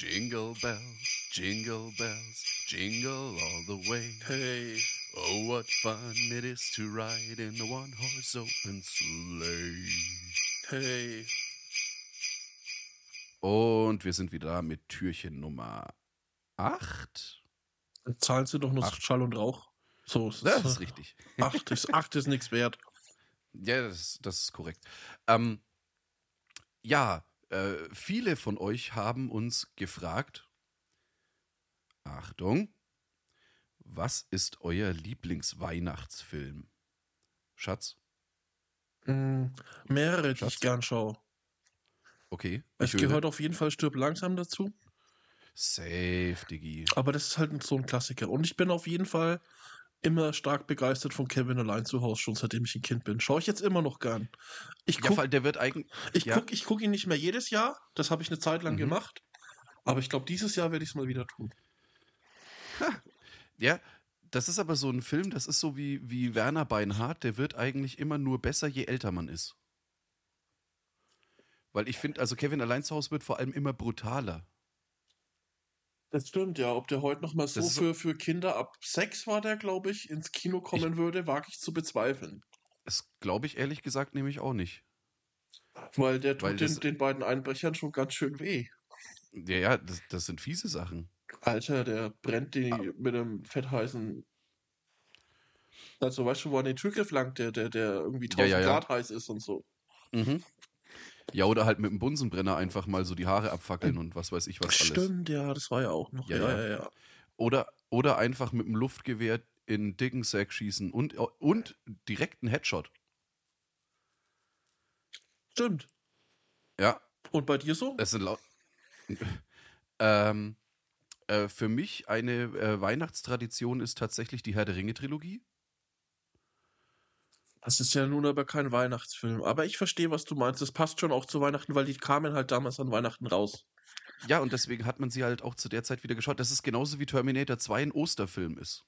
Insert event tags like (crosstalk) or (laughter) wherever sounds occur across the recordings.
Jingle bells, jingle bells, jingle all the way. Hey. Oh, what fun it is to ride in a one horse open sleigh. Hey. Und wir sind wieder mit Türchen Nummer 8. Zahlen Sie doch nur Acht. Schall und Rauch. So ist Das es. ist richtig. (laughs) Acht ist, acht ist nichts wert. Ja, das, das ist korrekt. Ähm, ja, äh, viele von euch haben uns gefragt, Achtung, was ist euer Lieblingsweihnachtsfilm? Schatz? Mm, mehrere, die Schatz. ich gern schaue. Okay. Ich höre. gehört auf jeden Fall Stirb langsam dazu. Safe, Diggi. Aber das ist halt so ein Klassiker. Und ich bin auf jeden Fall immer stark begeistert von Kevin allein zu Hause, schon seitdem ich ein Kind bin. Schaue ich jetzt immer noch gern. Ich Ja, gucke weil der wird eigentlich. ich ja. guck, ich guck ihn nicht mehr jedes Jahr. Das habe ich eine Zeit lang Mhm. gemacht. Aber ich glaube, dieses Jahr werde ich es mal wieder tun. Ja, das ist aber so ein Film, das ist so wie, wie Werner Beinhardt, der wird eigentlich immer nur besser, je älter man ist. Weil ich finde, also Kevin allein zu Hause wird vor allem immer brutaler. Das stimmt, ja. Ob der heute noch mal so für, für Kinder ab sechs war der, glaube ich, ins Kino kommen würde, wage ich zu bezweifeln. Das glaube ich ehrlich gesagt nämlich auch nicht. Weil der tut Weil den, den beiden Einbrechern schon ganz schön weh. Ja, ja, das, das sind fiese Sachen. Alter, der brennt die Ah. mit einem fettheißen. Also, weißt du, wo er den Türgriff langt, der, der, der irgendwie Ja, 1000 ja, ja. Grad heiß ist und so. Mhm. Ja, oder halt mit dem Bunsenbrenner einfach mal so die Haare abfackeln und was weiß ich was alles. Stimmt, ja, das war ja auch noch. Ja, Ja, ja. ja. Oder, oder einfach mit dem Luftgewehr in einen dicken Sack schießen und, und direkt einen Headshot. Stimmt. Ja, Und bei dir so? Das sind laut. (laughs) ähm, äh, für mich eine äh, Weihnachtstradition ist tatsächlich die Herr der Ringe-Trilogie. Das ist ja nun aber kein Weihnachtsfilm. Aber ich verstehe, was du meinst. Das passt schon auch zu Weihnachten, weil die kamen halt damals an Weihnachten raus. Ja, und deswegen hat man sie halt auch zu der Zeit wieder geschaut. Das ist genauso wie Terminator 2 ein Osterfilm ist.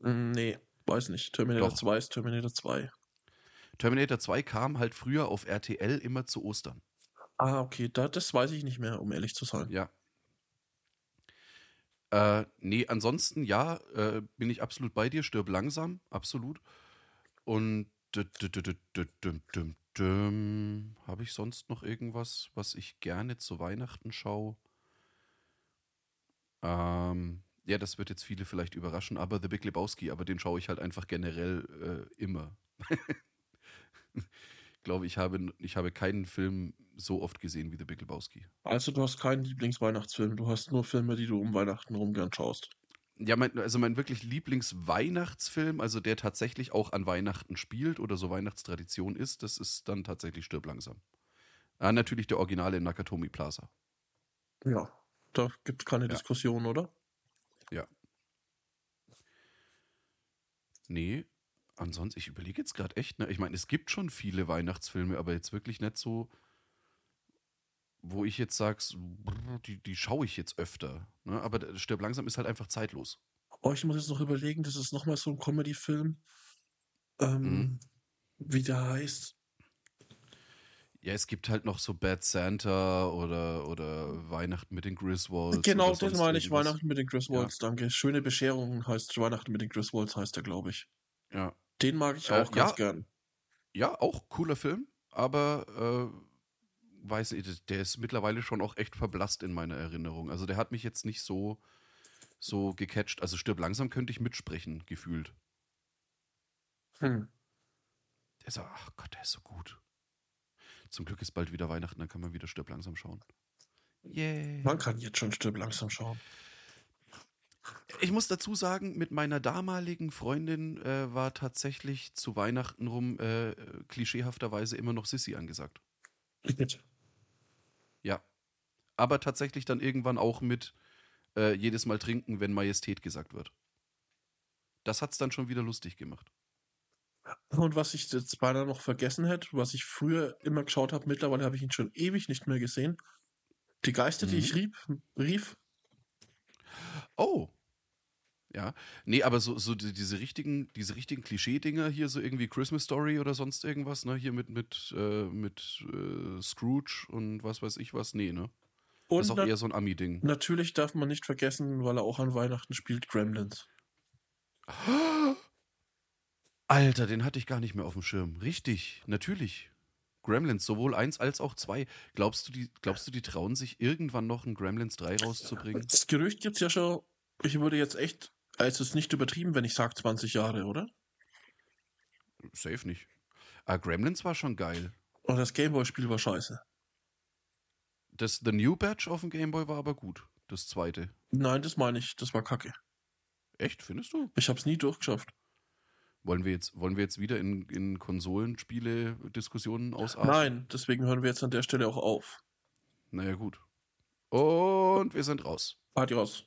Mm, Nee, weiß nicht. Terminator Doch. 2 ist Terminator 2. Terminator 2 kam halt früher auf RTL immer zu Ostern. Ah, okay, da, das weiß ich nicht mehr, um ehrlich zu sein. Ja. Äh, nee, ansonsten ja, äh, bin ich absolut bei dir. Stirb langsam, absolut. Und habe ich sonst noch irgendwas, was ich gerne zu Weihnachten schaue? Ähm, ja, das wird jetzt viele vielleicht überraschen, aber The Big Lebowski, aber den schaue ich halt einfach generell äh, immer. (laughs) ich glaube, ich habe, ich habe keinen Film so oft gesehen wie The Big Lebowski. Also du hast keinen Lieblingsweihnachtsfilm, du hast nur Filme, die du um Weihnachten rum gern schaust. Ja, mein, also mein wirklich Lieblingsweihnachtsfilm, also der tatsächlich auch an Weihnachten spielt oder so Weihnachtstradition ist, das ist dann tatsächlich Stirb langsam. Ah, natürlich der Originale in Nakatomi Plaza. Ja. Da gibt es keine Ja. Diskussion, oder? Ja. Nee, ansonsten, ich überlege jetzt gerade echt, ne? Ich meine, es gibt schon viele Weihnachtsfilme, aber jetzt wirklich nicht so, wo ich jetzt sage, die, die schaue ich jetzt öfter. Ne? Aber der Stirb langsam ist halt einfach zeitlos. Oh, ich muss jetzt noch überlegen, das ist nochmal so ein Comedy-Film. Ähm, Mhm. Wie der heißt. Ja, es gibt halt noch so Bad Santa oder, oder Weihnachten mit den Griswolds. genau, sonst meine ich, irgendwas. Weihnachten mit den Griswolds, danke. Schöne Bescherung heißt Weihnachten mit den Griswolds, heißt der, glaube ich. Ja. Den mag ich Äh, auch ganz ja. gern. ja, auch cooler Film, aber äh, weiß nicht, der ist mittlerweile schon auch echt verblasst in meiner Erinnerung. Also der hat mich jetzt nicht so, so gecatcht. Also stirb langsam könnte ich mitsprechen, gefühlt. Hm. Der ist, ach Gott, der ist so gut. Zum Glück ist bald wieder Weihnachten, dann kann man wieder stirb langsam schauen. Yay. Man kann jetzt schon Stirb langsam schauen. Ich muss dazu sagen, mit meiner damaligen Freundin äh, war tatsächlich zu Weihnachten rum äh, klischeehafterweise immer noch Sissy angesagt. Bitte. Aber tatsächlich dann irgendwann auch mit äh, jedes Mal trinken, wenn Majestät gesagt wird. Das hat's dann schon wieder lustig gemacht. Und was ich jetzt beinahe noch vergessen hätte, was ich früher immer geschaut habe, mittlerweile habe ich ihn schon ewig nicht mehr gesehen. Die Geister, die Mhm. ich rieb, rief, Oh. Ja. Nee, aber so, so die, diese richtigen, diese richtigen Klischee-Dinger hier, so irgendwie Christmas Story oder sonst irgendwas, ne? Hier mit, mit, äh, mit äh, Scrooge und was weiß ich was. Nee, ne? Und das ist auch eher so ein Ami-Ding. natürlich darf man nicht vergessen, weil er auch an Weihnachten spielt, Gremlins. (gasps) Alter, den hatte ich gar nicht mehr auf dem Schirm. Richtig, natürlich. Gremlins, sowohl eins als auch zwei. Glaubst du, die, glaubst du, die trauen sich irgendwann noch ein Gremlins 3 rauszubringen? Das Gerücht gibt's ja schon, ich würde jetzt echt, also es ist nicht übertrieben, wenn ich sage 20 Jahre, oder? Safe nicht. Ah, Gremlins war schon geil. Und das Gameboy-Spiel war scheiße. Das The New Batch auf dem Gameboy war aber gut. Das zweite. Nein, das meine ich, das war kacke. Echt, findest du? Ich hab's nie durchgeschafft. Wollen wir jetzt, wollen wir jetzt wieder in, in Konsolenspiele-Diskussionen ausarten? Nein, deswegen hören wir jetzt an der Stelle auch auf. Naja, gut. Und wir sind raus. Adios.